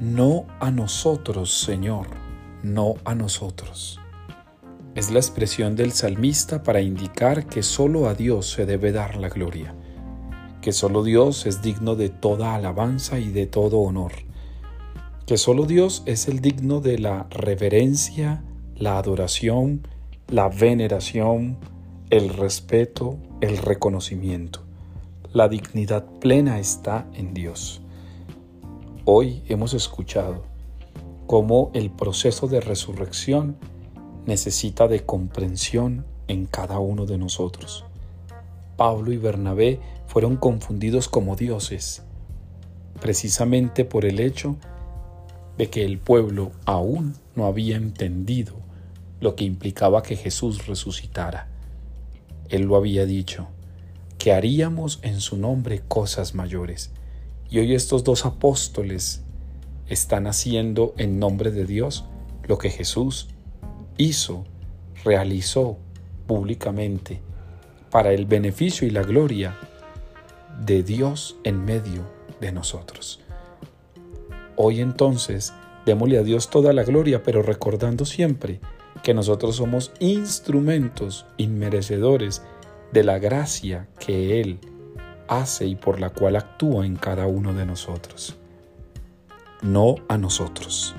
No a nosotros, Señor, no a nosotros. Es la expresión del salmista para indicar que solo a Dios se debe dar la gloria, que solo Dios es digno de toda alabanza y de todo honor, que solo Dios es el digno de la reverencia, la adoración, la veneración, el respeto, el reconocimiento. La dignidad plena está en Dios. Hoy hemos escuchado cómo el proceso de resurrección necesita de comprensión en cada uno de nosotros. Pablo y Bernabé fueron confundidos como dioses, precisamente por el hecho de que el pueblo aún no había entendido lo que implicaba que Jesús resucitara. Él lo había dicho, que haríamos en su nombre cosas mayores. Y hoy estos dos apóstoles están haciendo en nombre de Dios lo que Jesús hizo, realizó públicamente para el beneficio y la gloria de Dios en medio de nosotros. Hoy entonces, démosle a Dios toda la gloria, pero recordando siempre que nosotros somos instrumentos inmerecedores de la gracia que Él hace y por la cual actúa en cada uno de nosotros. No a nosotros,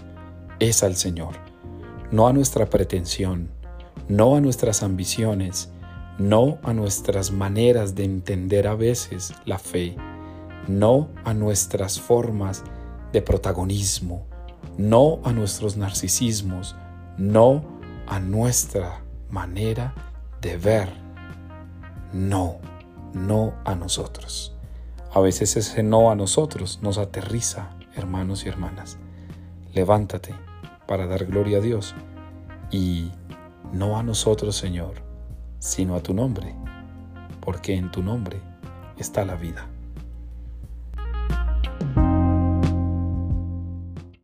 es al Señor, no a nuestra pretensión, no a nuestras ambiciones, no a nuestras maneras de entender a veces la fe, no a nuestras formas de protagonismo, no a nuestros narcisismos, no a nuestra manera de ver. No no a nosotros. A veces ese no a nosotros nos aterriza, hermanos y hermanas. Levántate para dar gloria a Dios y no a nosotros, Señor, sino a tu nombre, porque en tu nombre está la vida.